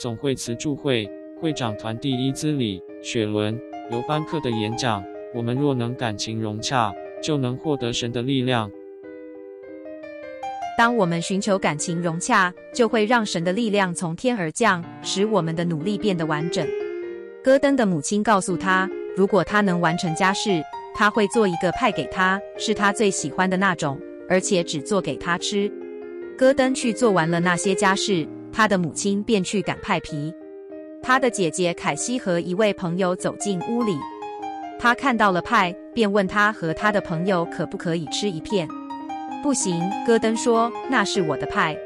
总会词助会会长团第一兹里雪伦尤班克的演讲。我们若能感情融洽，就能获得神的力量。当我们寻求感情融洽，就会让神的力量从天而降，使我们的努力变得完整。戈登的母亲告诉他，如果他能完成家事，他会做一个派给他，是他最喜欢的那种，而且只做给他吃。戈登去做完了那些家事，他的母亲便去赶派皮。他的姐姐凯西和一位朋友走进屋里。他看到了派，便问他和他的朋友可不可以吃一片。不行，戈登说，那是我的派，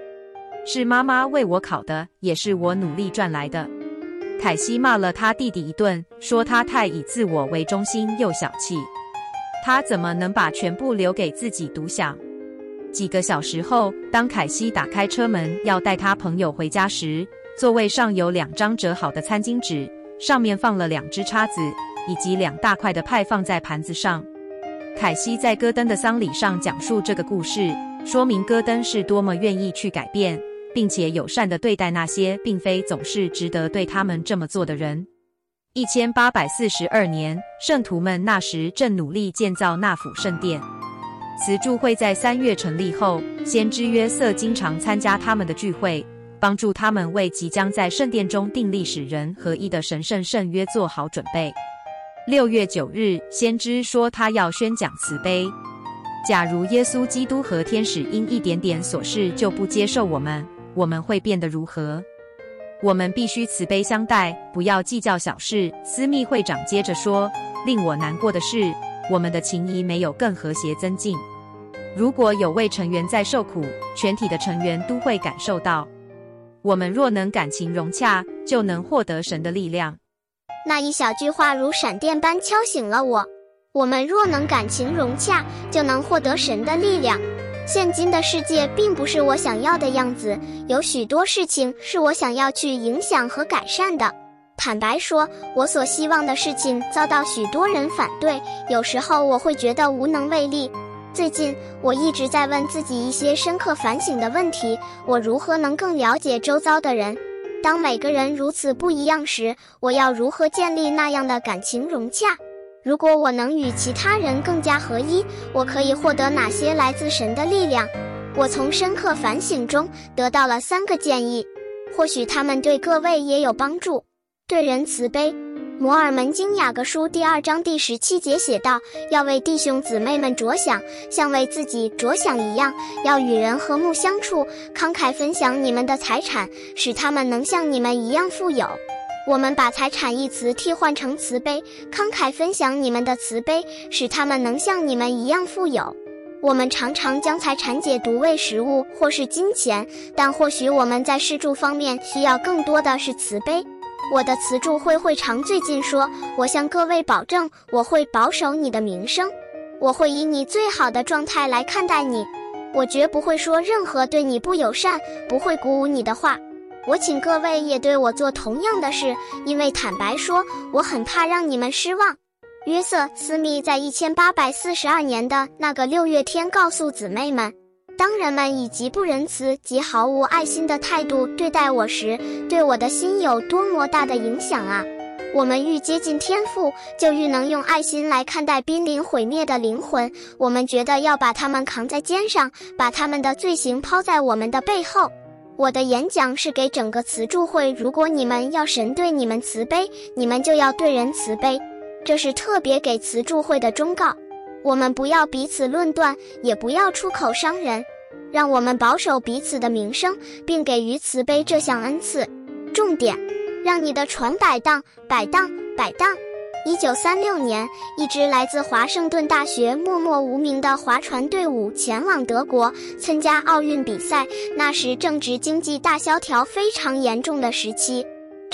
是妈妈为我烤的，也是我努力赚来的。凯西骂了他弟弟一顿，说他太以自我为中心又小气，他怎么能把全部留给自己独享？几个小时后，当凯西打开车门要带他朋友回家时，座位上有两张折好的餐巾纸，上面放了两只叉子。以及两大块的派放在盘子上。凯西在戈登的丧礼上讲述这个故事，说明戈登是多么愿意去改变，并且友善地对待那些并非总是值得对他们这么做的人。一千八百四十二年，圣徒们那时正努力建造那府圣殿。词助会在三月成立后，先知约瑟经常参加他们的聚会，帮助他们为即将在圣殿中订立使人合一的神圣圣约做好准备。六月九日，先知说他要宣讲慈悲。假如耶稣基督和天使因一点点琐事就不接受我们，我们会变得如何？我们必须慈悲相待，不要计较小事。私密会长接着说：“令我难过的是，我们的情谊没有更和谐增进。如果有位成员在受苦，全体的成员都会感受到。我们若能感情融洽，就能获得神的力量。”那一小句话如闪电般敲醒了我。我们若能感情融洽，就能获得神的力量。现今的世界并不是我想要的样子，有许多事情是我想要去影响和改善的。坦白说，我所希望的事情遭到许多人反对，有时候我会觉得无能为力。最近，我一直在问自己一些深刻反省的问题：我如何能更了解周遭的人？当每个人如此不一样时，我要如何建立那样的感情融洽？如果我能与其他人更加合一，我可以获得哪些来自神的力量？我从深刻反省中得到了三个建议，或许他们对各位也有帮助。对人慈悲。摩尔门经雅各书第二章第十七节写道：“要为弟兄姊妹们着想，像为自己着想一样；要与人和睦相处，慷慨分享你们的财产，使他们能像你们一样富有。”我们把“财产”一词替换成“慈悲”，慷慨分享你们的慈悲，使他们能像你们一样富有。我们常常将财产解读为食物或是金钱，但或许我们在施助方面需要更多的是慈悲。我的词助会会长最近说：“我向各位保证，我会保守你的名声，我会以你最好的状态来看待你，我绝不会说任何对你不友善、不会鼓舞你的话。我请各位也对我做同样的事，因为坦白说，我很怕让你们失望。”约瑟斯密在一千八百四十二年的那个六月天告诉姊妹们。当人们以极不仁慈及毫无爱心的态度对待我时，对我的心有多么大的影响啊！我们愈接近天赋，就愈能用爱心来看待濒临毁灭的灵魂。我们觉得要把他们扛在肩上，把他们的罪行抛在我们的背后。我的演讲是给整个慈助会：如果你们要神对你们慈悲，你们就要对人慈悲。这是特别给慈助会的忠告。我们不要彼此论断，也不要出口伤人，让我们保守彼此的名声，并给予慈悲这项恩赐。重点，让你的船摆荡，摆荡，摆荡。一九三六年，一支来自华盛顿大学默默无名的划船队伍前往德国参加奥运比赛，那时正值经济大萧条非常严重的时期。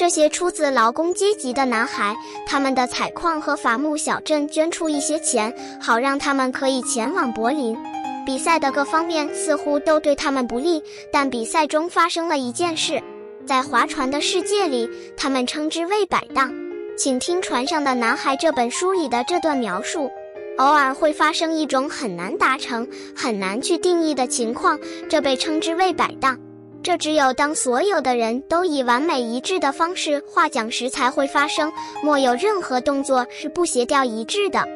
这些出自劳工阶级的男孩，他们的采矿和伐木小镇捐出一些钱，好让他们可以前往柏林。比赛的各方面似乎都对他们不利，但比赛中发生了一件事，在划船的世界里，他们称之为摆荡。请听《船上的男孩》这本书里的这段描述：偶尔会发生一种很难达成、很难去定义的情况，这被称之为摆荡。这只有当所有的人都以完美一致的方式划桨时才会发生，莫有任何动作是不协调一致的。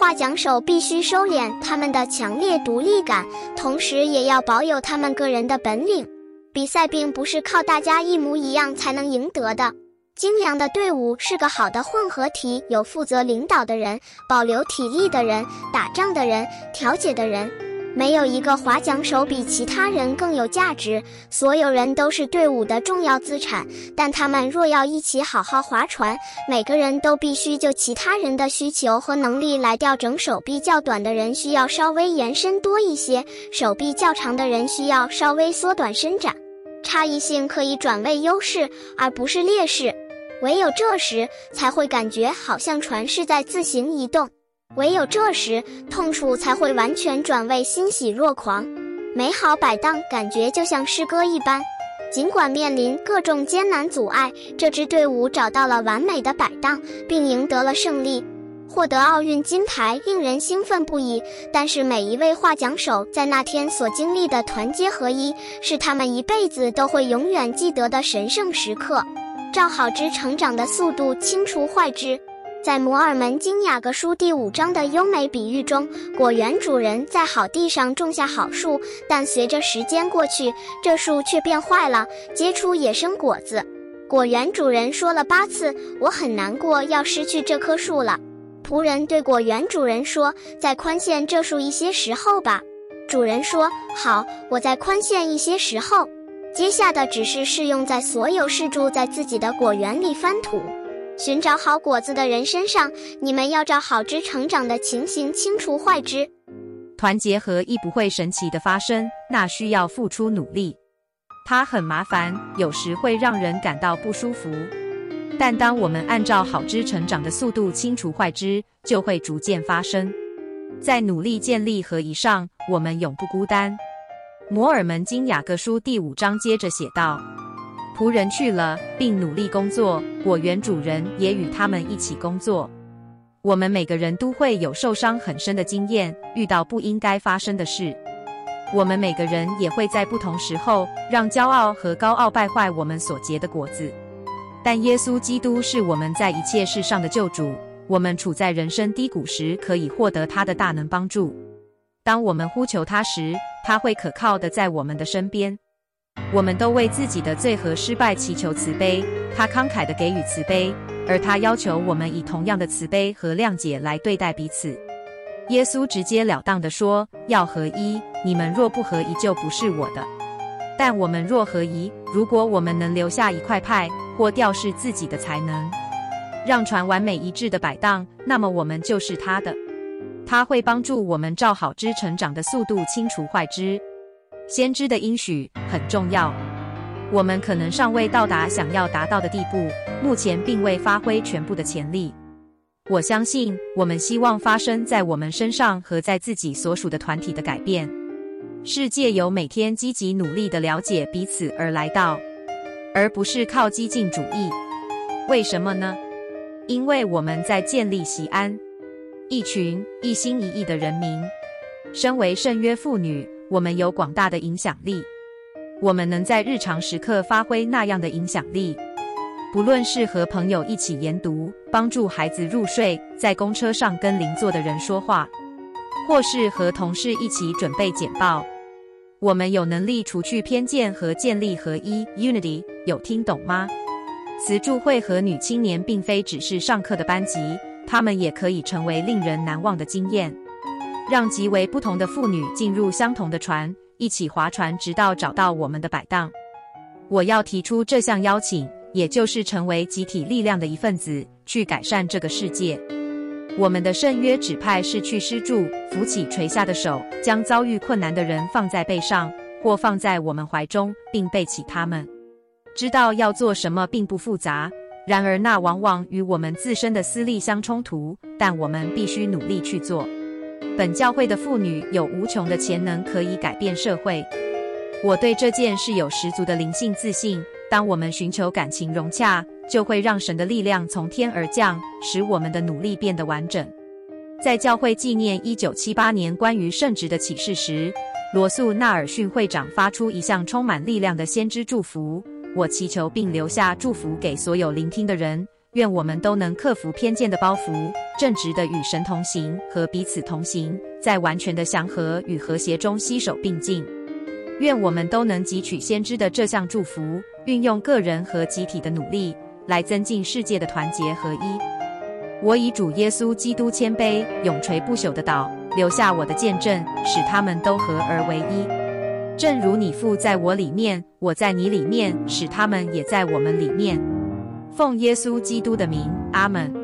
划桨手必须收敛他们的强烈独立感，同时也要保有他们个人的本领。比赛并不是靠大家一模一样才能赢得的。精良的队伍是个好的混合体，有负责领导的人，保留体力的人，打仗的人，调解的人。没有一个划桨手比其他人更有价值。所有人都是队伍的重要资产，但他们若要一起好好划船，每个人都必须就其他人的需求和能力来调整。手臂较短的人需要稍微延伸多一些，手臂较长的人需要稍微缩短伸展。差异性可以转为优势，而不是劣势。唯有这时，才会感觉好像船是在自行移动。唯有这时，痛楚才会完全转为欣喜若狂。美好摆荡感觉就像诗歌一般，尽管面临各种艰难阻碍，这支队伍找到了完美的摆荡，并赢得了胜利，获得奥运金牌令人兴奋不已。但是每一位划桨手在那天所经历的团结合一，是他们一辈子都会永远记得的神圣时刻。照好之成长的速度，清除坏之。在摩尔门经雅各书第五章的优美比喻中，果园主人在好地上种下好树，但随着时间过去，这树却变坏了，结出野生果子。果园主人说了八次：“我很难过，要失去这棵树了。”仆人对果园主人说：“再宽限这树一些时候吧。”主人说：“好，我再宽限一些时候。”接下的指示适用在所有试住在自己的果园里翻土。寻找好果子的人身上，你们要照好枝成长的情形清除坏枝。团结合一不会神奇的发生，那需要付出努力。它很麻烦，有时会让人感到不舒服。但当我们按照好枝成长的速度清除坏枝，就会逐渐发生。在努力建立和以上，我们永不孤单。摩尔门经雅各书第五章接着写道。仆人去了，并努力工作，果园主人也与他们一起工作。我们每个人都会有受伤很深的经验，遇到不应该发生的事。我们每个人也会在不同时候让骄傲和高傲败坏我们所结的果子。但耶稣基督是我们在一切事上的救主，我们处在人生低谷时可以获得他的大能帮助。当我们呼求他时，他会可靠的在我们的身边。我们都为自己的罪和失败祈求慈悲，他慷慨地给予慈悲，而他要求我们以同样的慈悲和谅解来对待彼此。耶稣直截了当地说：“要合一，你们若不合一，就不是我的。但我们若合一，如果我们能留下一块派或调试自己的才能，让船完美一致的摆荡，那么我们就是他的。他会帮助我们照好枝成长的速度清除坏枝。”先知的应许很重要，我们可能尚未到达想要达到的地步，目前并未发挥全部的潜力。我相信，我们希望发生在我们身上和在自己所属的团体的改变，世界由每天积极努力的了解彼此而来到，而不是靠激进主义。为什么呢？因为我们在建立锡安，一群一心一意的人民，身为圣约妇女。我们有广大的影响力，我们能在日常时刻发挥那样的影响力。不论是和朋友一起研读，帮助孩子入睡，在公车上跟邻座的人说话，或是和同事一起准备简报，我们有能力除去偏见和建立合一 （unity）。有听懂吗？慈助会和女青年并非只是上课的班级，她们也可以成为令人难忘的经验。让极为不同的妇女进入相同的船，一起划船，直到找到我们的摆荡。我要提出这项邀请，也就是成为集体力量的一份子，去改善这个世界。我们的圣约指派是去施助，扶起垂下的手，将遭遇困难的人放在背上，或放在我们怀中，并背起他们。知道要做什么并不复杂，然而那往往与我们自身的私利相冲突，但我们必须努力去做。本教会的妇女有无穷的潜能，可以改变社会。我对这件事有十足的灵性自信。当我们寻求感情融洽，就会让神的力量从天而降，使我们的努力变得完整。在教会纪念一九七八年关于圣职的启示时，罗素·纳尔逊会长发出一项充满力量的先知祝福。我祈求并留下祝福给所有聆听的人。愿我们都能克服偏见的包袱，正直地与神同行和彼此同行，在完全的祥和与和谐中携手并进。愿我们都能汲取先知的这项祝福，运用个人和集体的努力，来增进世界的团结合一。我以主耶稣基督谦卑、永垂不朽的道，留下我的见证，使他们都合而为一。正如你父在我里面，我在你里面，使他们也在我们里面。奉耶稣基督的名，阿门。